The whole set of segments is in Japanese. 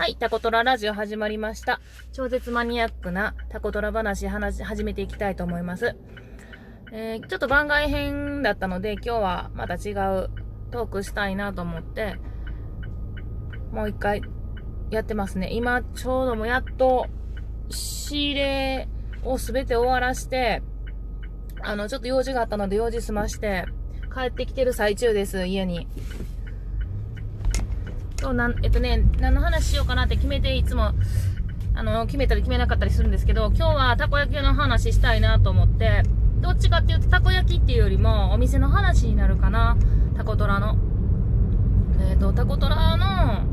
はい、タコトララジオ始まりました。超絶マニアックなタコトラ話話始めていきたいと思います。えー、ちょっと番外編だったので、今日はまた違うトークしたいなと思って、もう一回やってますね。今、ちょうどもやっと、仕入れをすべて終わらして、あの、ちょっと用事があったので用事済まして、帰ってきてる最中です、家に。今日なん、えっとね、何の話しようかなって決めて、いつも、あの、決めたり決めなかったりするんですけど、今日はたこ焼きの話したいなと思って、どっちかっていうとたこ焼きっていうよりも、お店の話になるかな。タコトラの。えっ、ー、と、タコトラの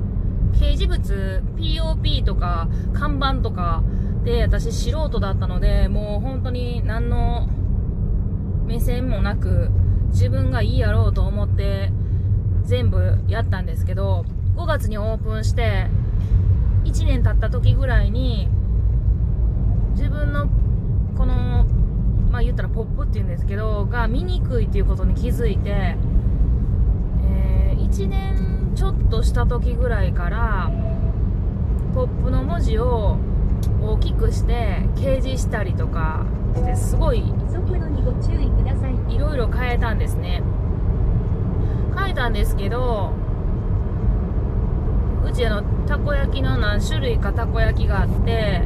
掲示物、POP とか、看板とかで、私素人だったので、もう本当に何の目線もなく、自分がいいやろうと思って、全部やったんですけど、5月にオープンして、1年経った時ぐらいに、自分の、この、まあ言ったらポップっていうんですけど、が見にくいっていうことに気づいて、えー、1年ちょっとした時ぐらいから、ポップの文字を大きくして掲示したりとかしてすごい。いろいろ変えたんですね。変えたんですけどうちあのたこ焼きの何種類かたこ焼きがあって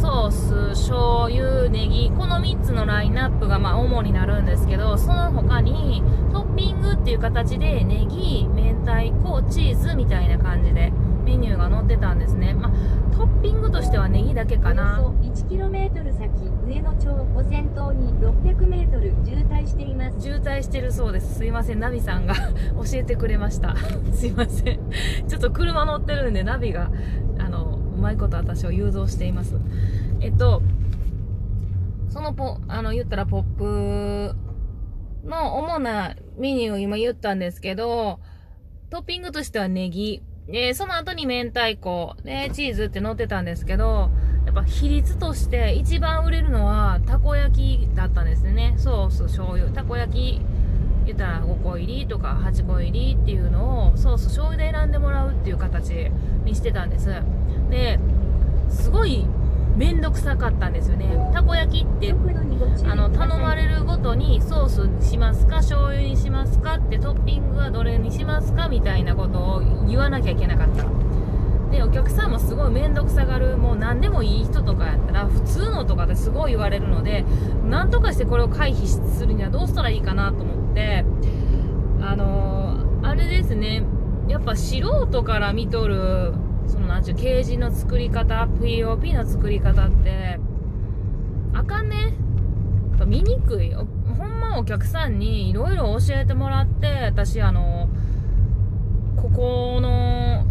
ソース醤油ネギこの3つのラインナップがまあ主になるんですけどその他にトッピングっていう形でネギ明太子チーズみたいな感じでメニューが載ってたんですね、まあ、トッピングとしてはネギだけかな。1km 先上野町を先頭に 600m 渋滞しています。渋滞してるそうです。すいませんナビさんが 教えてくれました。すいません。ちょっと車乗ってるんでナビがあのうまいこと私を誘導しています。えっとそのポあの言ったらポップの主なメニューを今言ったんですけどトッピングとしてはネギで、その後に明太子、ね、チーズって乗ってたんですけど、やっぱ比率として一番売れるのはたこ焼きだったんですね。ソース、醤油、たこ焼き、言ったら5個入りとか8個入りっていうのをソース、醤油で選んでもらうっていう形にしてたんです。で、すごいめんどくさかったんですよね。たこ焼きって、あの、頼まれるごとにソースしますか醤油にしますかってトッピングはどれにしますかみたいなことを言わなきゃいけなかった。で、お客さんもすごいめんどくさがる、もう何でもいい人とかやったら、普通のとかですごい言われるので、なんとかしてこれを回避するにはどうしたらいいかなと思って、あのー、あれですね、やっぱ素人から見とるそのなんちゅう、ケージの作り方、POP の作り方って、あかんね。やっぱ見にくい。ほんまお客さんにいろいろ教えてもらって、私あの、ここの、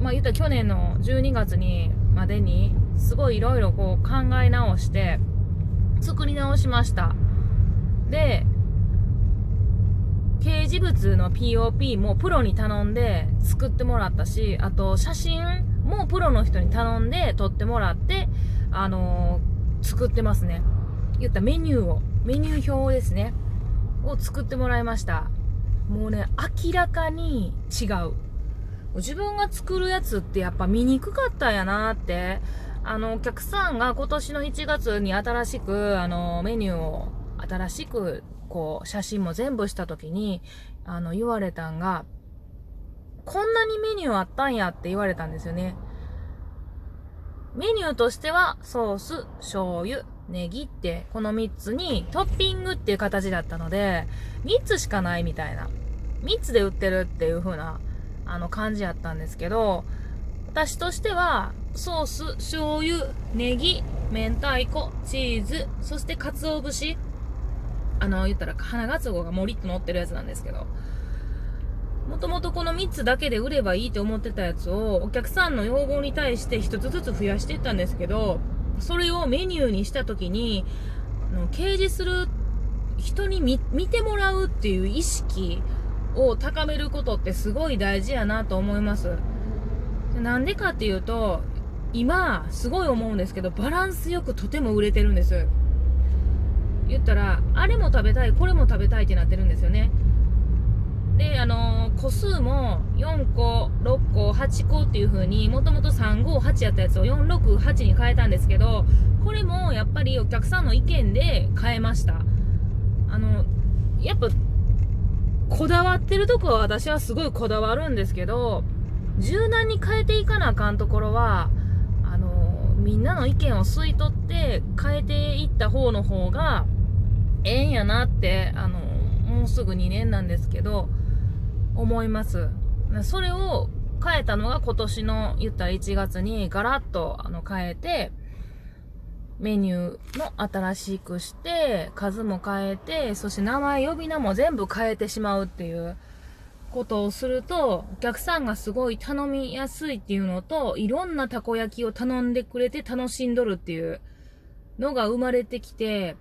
まあ言ったら去年の12月に、までに、すごいいろいろこう考え直して、作り直しました。で、掲示物の POP もプロに頼んで作ってもらったし、あと写真もプロの人に頼んで撮ってもらって、あのー、作ってますね。言ったメニューを、メニュー表ですね。を作ってもらいました。もうね、明らかに違う。自分が作るやつってやっぱ見にくかったんやなって。あの、お客さんが今年の1月に新しく、あの、メニューを新しくこう、写真も全部した時に、あの、言われたんが、こんなにメニューあったんやって言われたんですよね。メニューとしては、ソース、醤油、ネギって、この3つにトッピングっていう形だったので、3つしかないみたいな。3つで売ってるっていう風な、あの、感じやったんですけど、私としては、ソース、醤油、ネギ、明太子、チーズ、そして鰹節あの、言ったら花ガツオがもりっと乗ってるやつなんですけど、もともとこの3つだけで売ればいいと思ってたやつを、お客さんの要望に対して1つずつ増やしていったんですけど、それをメニューにした時に、あの掲示する人に見てもらうっていう意識を高めることってすごい大事やなと思います。なんでかっていうと、今、すごい思うんですけど、バランスよくとても売れてるんです。言ったら、あれも食べたい、これも食べたいってなってるんですよね。で、あのー個数も4個、6個、8個っていう風に、もともと358やったやつを468に変えたんですけど、これもやっぱりお客さんの意見で変えました。あの、やっぱ、こだわってるとこは私はすごいこだわるんですけど、柔軟に変えていかなあかんところは、あの、みんなの意見を吸い取って変えていった方の方が、ええんやなって、あの、もうすぐ2年なんですけど、思います。それを変えたのが今年の言ったら1月にガラッとあの変えて、メニューも新しくして、数も変えて、そして名前呼び名も全部変えてしまうっていうことをすると、お客さんがすごい頼みやすいっていうのと、いろんなたこ焼きを頼んでくれて楽しんどるっていうのが生まれてきて、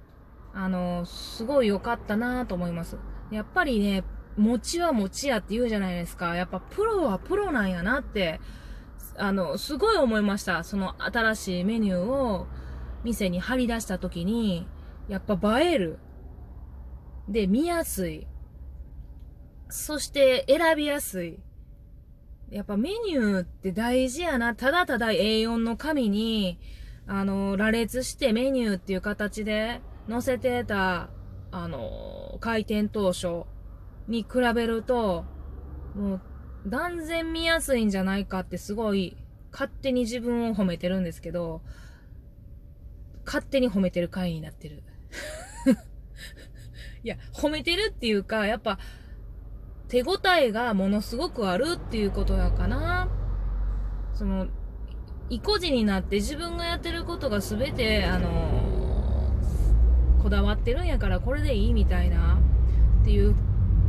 あの、すごい良かったなと思います。やっぱりね、餅は餅やって言うじゃないですか。やっぱプロはプロなんやなって、あの、すごい思いました。その新しいメニューを店に貼り出した時に、やっぱ映える。で、見やすい。そして選びやすい。やっぱメニューって大事やな。ただただ A4 の紙に、あの、羅列してメニューっていう形で載せてた、あの、開店当初に比べると、もう断然見やすいんじゃないかってすごい勝手に自分を褒めてるんですけど、勝手に褒めてる回になってる。いや、褒めてるっていうか、やっぱ、手応えがものすごくあるっていうことやかな。その、意固地になって自分がやってることが全て、あのこだわってるんやからこれでいいみたいな、っていう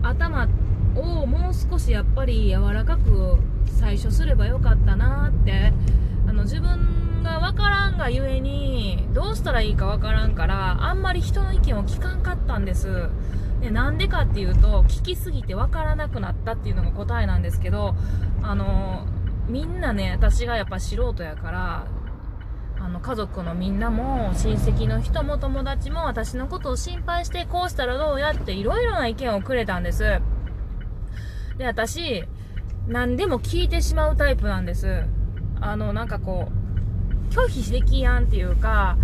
頭をもう少しやっぱり柔らかく最初すればよかったなって、あの、自分がわからんがゆえに、どうしたらいいかわからんから、あんまり人の意見を聞かんかったんです。で、なんでかっていうと、聞きすぎてわからなくなったっていうのが答えなんですけど、あの、みんなね、私がやっぱ素人やから、あの、家族のみんなも、親戚の人も友達も私のことを心配して、こうしたらどうやっていろいろな意見をくれたんです。で、私、何でも聞いてしまうタイプなんです。あの、なんかこう、拒否できやんっていうか、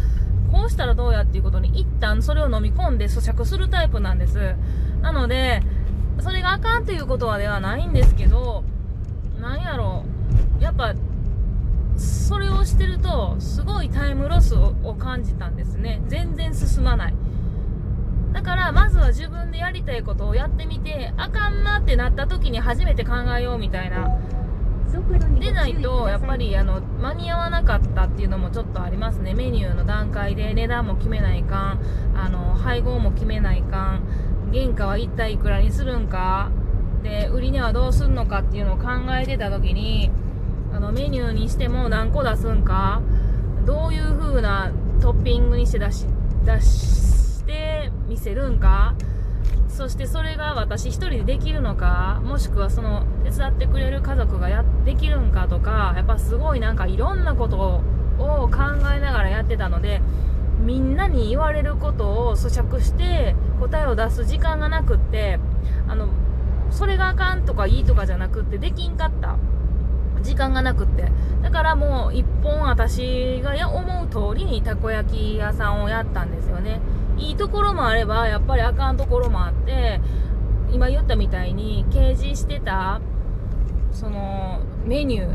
こうしたらどうやっていうことに一旦それを飲み込んで咀嚼するタイプなんです。なので、それがあかんということはではないんですけど、なんやろ、やっぱ、それをしてると、すごいタイムロスを感じたんですね。全然進まない。だから、まずは自分でやりたいことをやってみて、あかんなってなった時に初めて考えようみたいな。でないと、やっぱりあの間に合わなかったっていうのもちょっとありますね、メニューの段階で値段も決めないかん、あの配合も決めないかん、原価は一体いくらにするんか、で売り値はどうするのかっていうのを考えてた時に、あのメニューにしても何個出すんか、どういう風なトッピングにして出し出して見せるんか。そしてそれが私一人でできるのか、もしくはその手伝ってくれる家族がやできるんかとか、やっぱすごいなんかいろんなことを考えながらやってたので、みんなに言われることを咀嚼して答えを出す時間がなくって、あの、それがあかんとかいいとかじゃなくってできんかった。時間がなくって。だからもう一本私が思う通りにたこ焼き屋さんをやったんですよね。いいところもあれば、やっぱりあかんところもあって、今言ったみたいに掲示してた、その、メニュ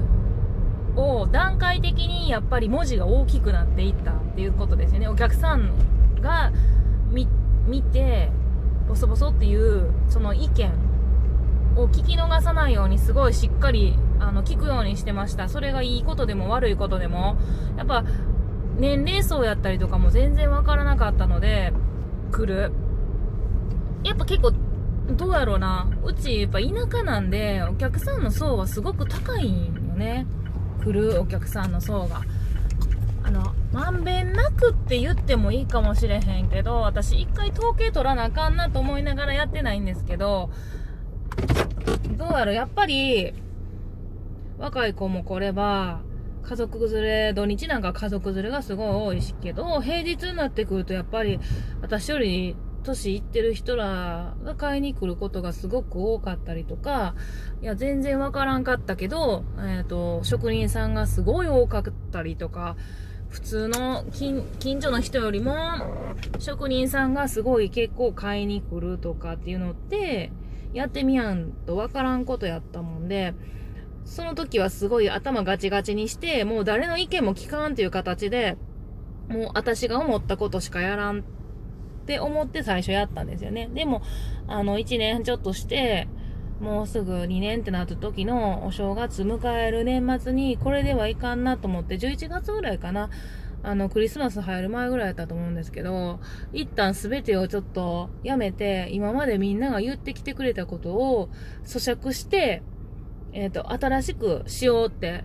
ーを段階的にやっぱり文字が大きくなっていったっていうことですよね。お客さんが、見て、ボソボソっていう、その意見を聞き逃さないようにすごいしっかりあの聞くようにしてました。それがいいことでも悪いことでも。やっぱ年齢層やったりとかも全然わからなかったので来る。やっぱ結構どうやろうな。うちやっぱ田舎なんでお客さんの層はすごく高いんよね。来るお客さんの層が。あのまんべんなくって言ってもいいかもしれへんけど私一回統計取らなあかんなと思いながらやってないんですけどどうやろやっぱり、若い子も来れば、家族連れ、土日なんか家族連れがすごい多いしけど、平日になってくるとやっぱり、私より年いってる人らが買いに来ることがすごく多かったりとか、いや、全然わからんかったけど、えっ、と、職人さんがすごい多かったりとか、普通の近近所の人よりも、職人さんがすごい結構買いに来るとかっていうのって、やってみやんとわからんことやったもんで、その時はすごい頭ガチガチにして、もう誰の意見も聞かんっていう形で、もう私が思ったことしかやらんって思って最初やったんですよね。でも、あの、1年ちょっとして、もうすぐ2年ってなった時のお正月迎える年末にこれではいかんなと思って11月ぐらいかなあのクリスマス入る前ぐらいだったと思うんですけど一旦全てをちょっとやめて今までみんなが言ってきてくれたことを咀嚼してえっ、と新しくしようって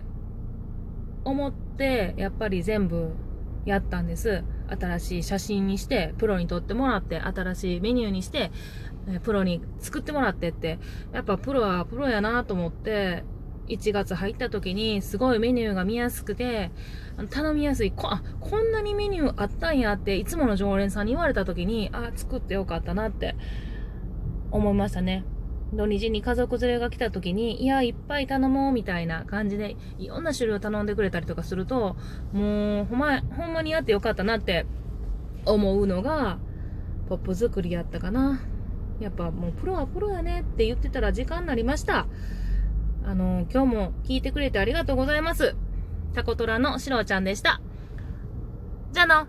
思ってやっぱり全部やったんです。新しい写真にしてプロに撮ってもらって新しいメニューにしてプロに作ってもらってって、やっぱプロはプロやなと思って、1月入った時にすごいメニューが見やすくて、頼みやすい。こあ、こんなにメニューあったんやって、いつもの常連さんに言われた時に、あ、作ってよかったなって思いましたね。土日に家族連れが来た時に、いや、いっぱい頼もうみたいな感じで、いろんな種類を頼んでくれたりとかすると、もう、ほんま、ほんまにやってよかったなって思うのが、ポップ作りやったかな。やっぱもうプロはプロやねって言ってたら時間になりました。あの、今日も聞いてくれてありがとうございます。タコトラのしろちゃんでした。じゃあな。